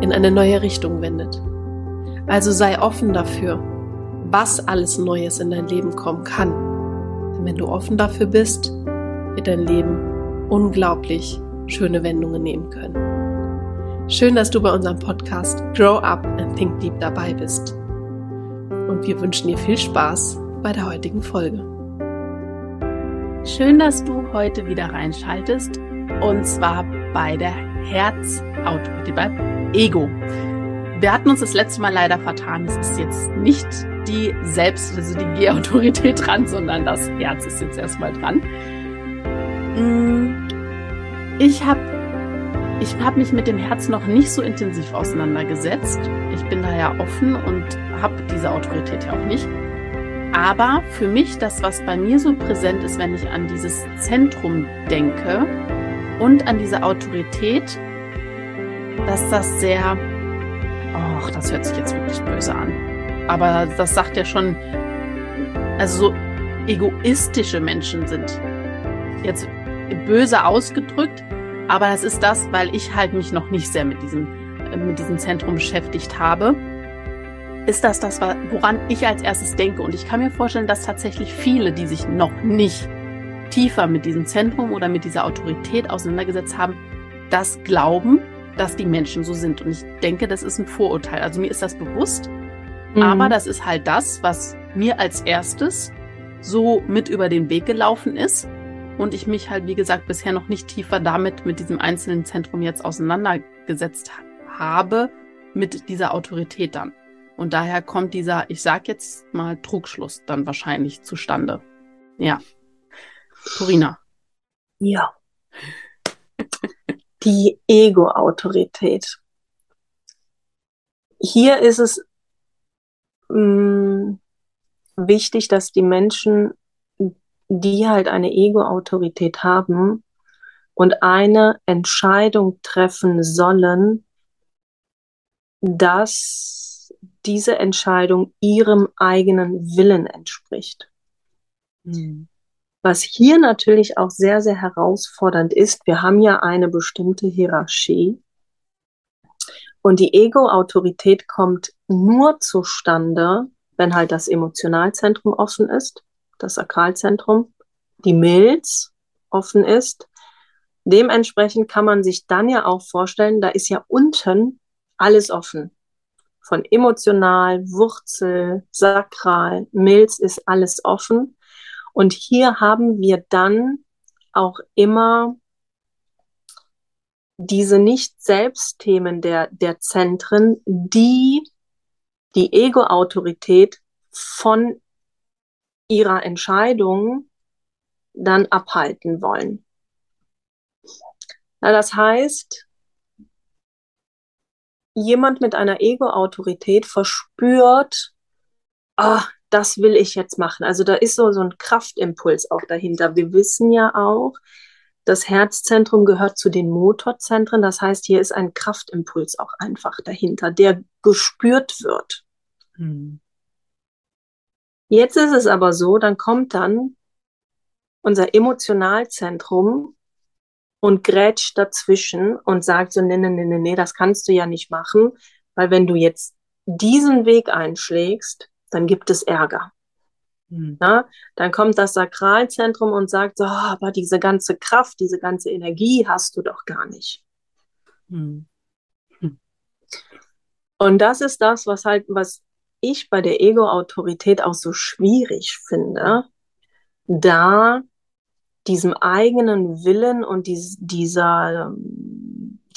in eine neue Richtung wendet. Also sei offen dafür, was alles Neues in dein Leben kommen kann. Denn wenn du offen dafür bist, wird dein Leben unglaublich schöne Wendungen nehmen können. Schön, dass du bei unserem Podcast Grow Up and Think Deep dabei bist. Und wir wünschen dir viel Spaß bei der heutigen Folge. Schön, dass du heute wieder reinschaltest und zwar bei der Herzautorität, beim Ego. Wir hatten uns das letzte Mal leider vertan. Es ist jetzt nicht die Selbst-, also die G-Autorität dran, sondern das Herz ist jetzt erstmal dran. Mm, ich habe ich hab mich mit dem Herz noch nicht so intensiv auseinandergesetzt. Ich bin da ja offen und habe diese Autorität ja auch nicht. Aber für mich, das, was bei mir so präsent ist, wenn ich an dieses Zentrum denke, und an diese Autorität, dass das sehr, ach, das hört sich jetzt wirklich böse an. Aber das sagt ja schon, also so egoistische Menschen sind. Jetzt böse ausgedrückt, aber das ist das, weil ich halt mich noch nicht sehr mit diesem, mit diesem Zentrum beschäftigt habe. Ist das das, woran ich als erstes denke? Und ich kann mir vorstellen, dass tatsächlich viele, die sich noch nicht tiefer mit diesem Zentrum oder mit dieser Autorität auseinandergesetzt haben, das glauben, dass die Menschen so sind. Und ich denke, das ist ein Vorurteil. Also mir ist das bewusst, mhm. aber das ist halt das, was mir als erstes so mit über den Weg gelaufen ist. Und ich mich halt, wie gesagt, bisher noch nicht tiefer damit mit diesem einzelnen Zentrum jetzt auseinandergesetzt habe, mit dieser Autorität dann. Und daher kommt dieser, ich sag jetzt mal, Trugschluss dann wahrscheinlich zustande. Ja. Corina. Ja. Die Ego-Autorität. Hier ist es mh, mm, wichtig, dass die Menschen, die halt eine Ego-Autorität haben und eine Entscheidung treffen sollen, dass diese Entscheidung ihrem eigenen Willen entspricht. Mhm. Was hier natürlich auch sehr, sehr herausfordernd ist, wir haben ja eine bestimmte Hierarchie und die Ego-Autorität kommt nur zustande, wenn halt das Emotionalzentrum offen ist, das Sakralzentrum, die Milz offen ist. Dementsprechend kann man sich dann ja auch vorstellen, da ist ja unten alles offen. Von emotional, Wurzel, Sakral, Milz ist alles offen. Und hier haben wir dann auch immer diese Nicht-Selbst-Themen der, der Zentren, die die Ego-Autorität von ihrer Entscheidung dann abhalten wollen. Na, das heißt, jemand mit einer Ego-Autorität verspürt, ah, das will ich jetzt machen. Also da ist so, so ein Kraftimpuls auch dahinter. Wir wissen ja auch, das Herzzentrum gehört zu den Motorzentren. Das heißt, hier ist ein Kraftimpuls auch einfach dahinter, der gespürt wird. Hm. Jetzt ist es aber so, dann kommt dann unser Emotionalzentrum und grätscht dazwischen und sagt so, nee, nee, nee, nee, das kannst du ja nicht machen, weil wenn du jetzt diesen Weg einschlägst, dann gibt es Ärger. Mhm. Ja, dann kommt das Sakralzentrum und sagt, so, oh, aber diese ganze Kraft, diese ganze Energie hast du doch gar nicht. Mhm. Und das ist das, was halt, was ich bei der Ego-Autorität auch so schwierig finde, da diesem eigenen Willen und dies, dieser,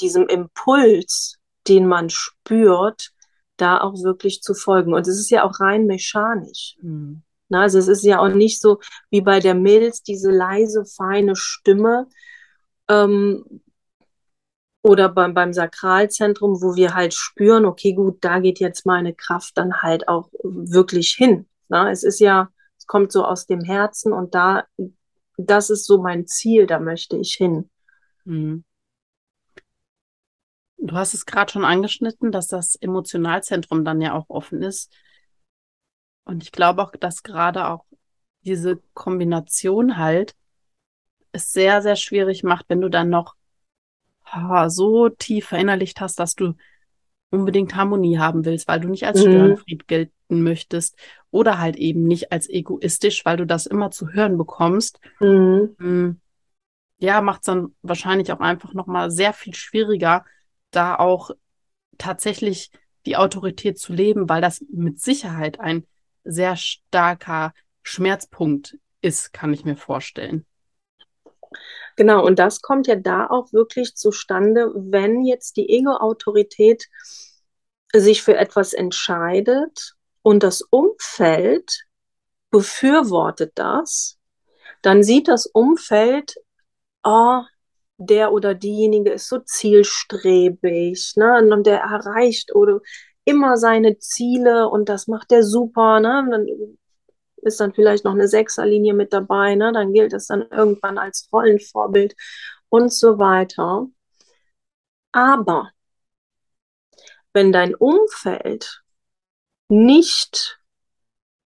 diesem Impuls, den man spürt, da auch wirklich zu folgen. Und es ist ja auch rein mechanisch. Mhm. Na, also es ist ja auch nicht so wie bei der Milz, diese leise, feine Stimme, ähm, oder beim, beim Sakralzentrum, wo wir halt spüren, okay, gut, da geht jetzt meine Kraft dann halt auch wirklich hin. Na, es ist ja, es kommt so aus dem Herzen und da, das ist so mein Ziel, da möchte ich hin. Mhm. Du hast es gerade schon angeschnitten, dass das Emotionalzentrum dann ja auch offen ist. Und ich glaube auch, dass gerade auch diese Kombination halt es sehr, sehr schwierig macht, wenn du dann noch so tief verinnerlicht hast, dass du unbedingt Harmonie haben willst, weil du nicht als mhm. Störenfried gelten möchtest oder halt eben nicht als egoistisch, weil du das immer zu hören bekommst. Mhm. Hm. Ja, macht es dann wahrscheinlich auch einfach nochmal sehr viel schwieriger, da auch tatsächlich die Autorität zu leben, weil das mit Sicherheit ein sehr starker Schmerzpunkt ist, kann ich mir vorstellen. Genau, und das kommt ja da auch wirklich zustande, wenn jetzt die Ego-Autorität sich für etwas entscheidet und das Umfeld befürwortet das, dann sieht das Umfeld, oh, der oder diejenige ist so zielstrebig, ne, und der erreicht oder immer seine Ziele und das macht der super, ne, dann ist dann vielleicht noch eine Sechserlinie mit dabei, ne? dann gilt es dann irgendwann als Rollenvorbild und so weiter. Aber wenn dein Umfeld nicht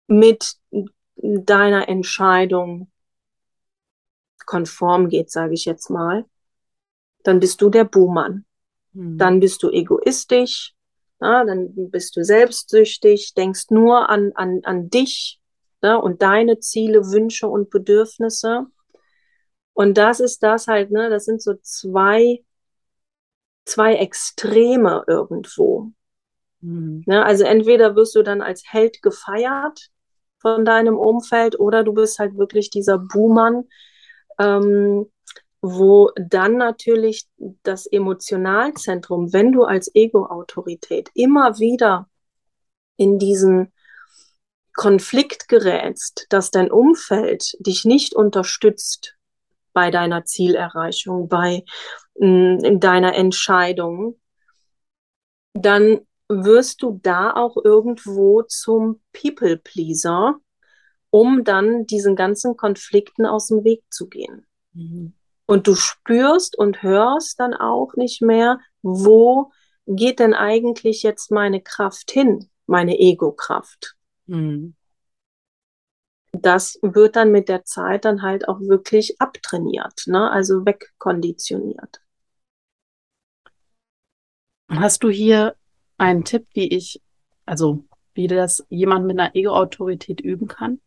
mit deiner Entscheidung konform geht, sage ich jetzt mal, dann bist du der Buhmann. Mhm. Dann bist du egoistisch, ja, dann bist du selbstsüchtig, denkst nur an, an, an dich ne? und deine Ziele, Wünsche und Bedürfnisse. Und das ist das halt, ne, das sind so zwei, zwei Extreme irgendwo. Mhm. Ne? Also entweder wirst du dann als Held gefeiert von deinem Umfeld oder du bist halt wirklich dieser Buhmann, ähm, wo dann natürlich das Emotionalzentrum, wenn du als Ego-Autorität immer wieder in diesen Konflikt gerätst, dass dein Umfeld dich nicht unterstützt bei deiner Zielerreichung, bei mm, in deiner Entscheidung, dann wirst du da auch irgendwo zum People Pleaser, um dann diesen ganzen Konflikten aus dem Weg zu gehen. Mhm. Und du spürst und hörst dann auch nicht mehr, wo geht denn eigentlich jetzt meine Kraft hin, meine Ego-Kraft. Mhm. Das wird dann mit der Zeit dann halt auch wirklich abtrainiert, ne? also wegkonditioniert. Hast du hier einen Tipp, wie ich, also wie das jemand mit einer Ego-Autorität üben kann?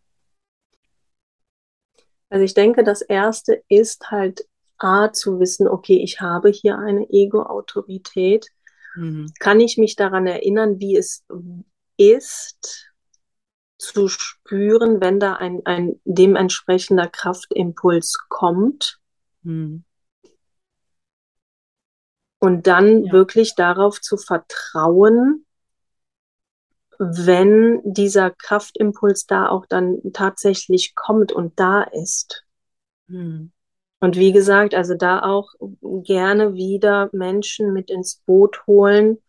Also ich denke, das erste ist halt A zu wissen, okay, ich habe hier eine Ego-Autorität. Mhm. Kann ich mich daran erinnern, wie es ist, zu spüren, wenn da ein, ein dementsprechender Kraftimpuls kommt. Hm. Und dann ja. wirklich darauf zu vertrauen, wenn dieser Kraftimpuls da auch dann tatsächlich kommt und da ist. Hm. Und wie gesagt, also da auch gerne wieder Menschen mit ins Boot holen,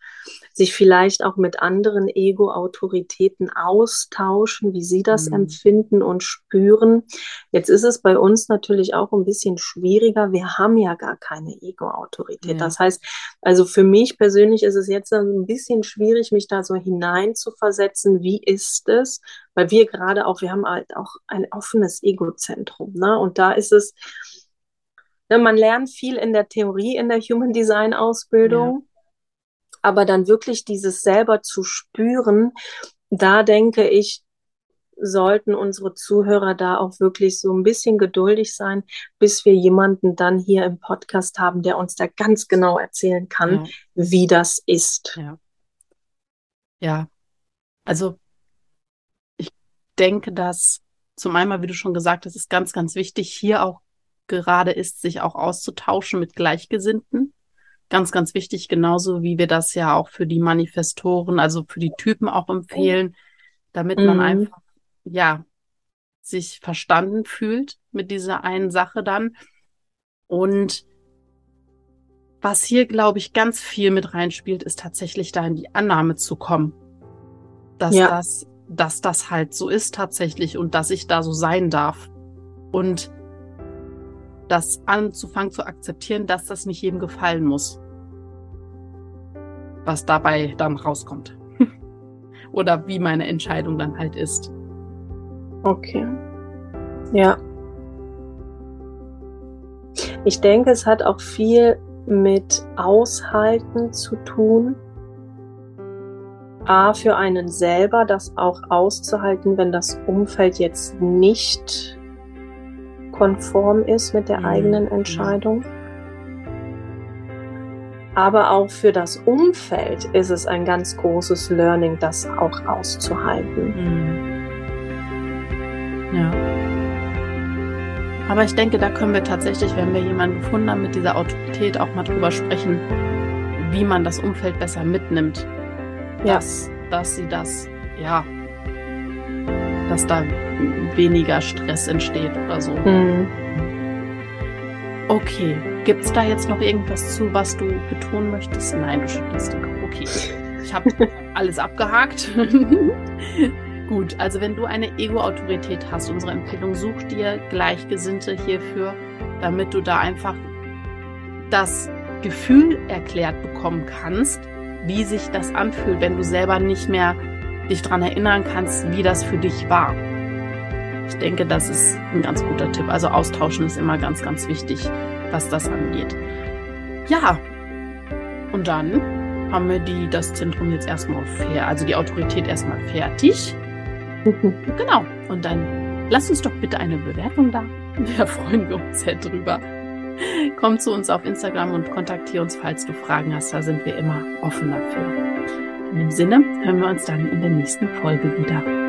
sich vielleicht auch mit anderen Ego-Autoritäten austauschen, wie sie das mhm. empfinden und spüren. Jetzt ist es bei uns natürlich auch ein bisschen schwieriger. Wir haben ja gar keine Ego-Autorität. Ja. Das heißt, also für mich persönlich ist es jetzt ein bisschen schwierig, mich da so hinein zu versetzen. Wie ist es? Weil wir gerade auch, wir haben halt auch ein offenes Ego-Zentrum. Ne? Und da ist es, ne, man lernt viel in der Theorie, in der Human Design Ausbildung. Ja aber dann wirklich dieses selber zu spüren, da denke ich, sollten unsere Zuhörer da auch wirklich so ein bisschen geduldig sein, bis wir jemanden dann hier im Podcast haben, der uns da ganz genau erzählen kann, ja. wie das ist. Ja. ja, also ich denke, dass zum einen, wie du schon gesagt hast, ist ganz, ganz wichtig, hier auch gerade ist, sich auch auszutauschen mit Gleichgesinnten. Ganz, ganz wichtig, genauso wie wir das ja auch für die Manifestoren, also für die Typen auch empfehlen, damit man Mhm. einfach, ja, sich verstanden fühlt mit dieser einen Sache dann. Und was hier, glaube ich, ganz viel mit reinspielt, ist tatsächlich da in die Annahme zu kommen. Dass Ja. das, dass das halt so ist tatsächlich und dass ich da so sein darf. Und das anzufangen zu akzeptieren, dass das nicht jedem gefallen muss. Was dabei dann rauskommt. Oder wie meine Entscheidung dann halt ist. Okay. Ja. Ich denke, es hat auch viel mit Aushalten zu tun. A, für einen selber, das auch auszuhalten, wenn das Umfeld jetzt nicht konform ist mit der Mhm. eigenen Entscheidung. Aber auch für das Umfeld ist es ein ganz großes Learning, das auch auszuhalten. Ja. Aber ich denke, da können wir tatsächlich, wenn wir jemanden gefunden haben mit dieser Autorität, auch mal drüber sprechen, wie man das Umfeld besser mitnimmt. Ja. Dass, dass sie das, ja, dass da weniger Stress entsteht oder so. Mhm. Okay. Gibt's da jetzt noch irgendwas zu, was du betonen möchtest? Nein, du schüttelst den Kopf. Okay. Ich habe alles abgehakt. Gut, also wenn du eine Ego-Autorität hast, unsere Empfehlung, such dir Gleichgesinnte hierfür, damit du da einfach das Gefühl erklärt bekommen kannst, wie sich das anfühlt, wenn du selber nicht mehr dich dran erinnern kannst, wie das für dich war. Ich denke, das ist ein ganz guter Tipp. Also austauschen ist immer ganz, ganz wichtig, was das angeht. Ja, und dann haben wir die, das Zentrum jetzt erstmal fair, also die Autorität erstmal fertig. Genau. Und dann lasst uns doch bitte eine Bewertung da. Da freuen wir uns sehr drüber. Komm zu uns auf Instagram und kontaktiere uns, falls du Fragen hast. Da sind wir immer offen dafür. In dem Sinne hören wir uns dann in der nächsten Folge wieder.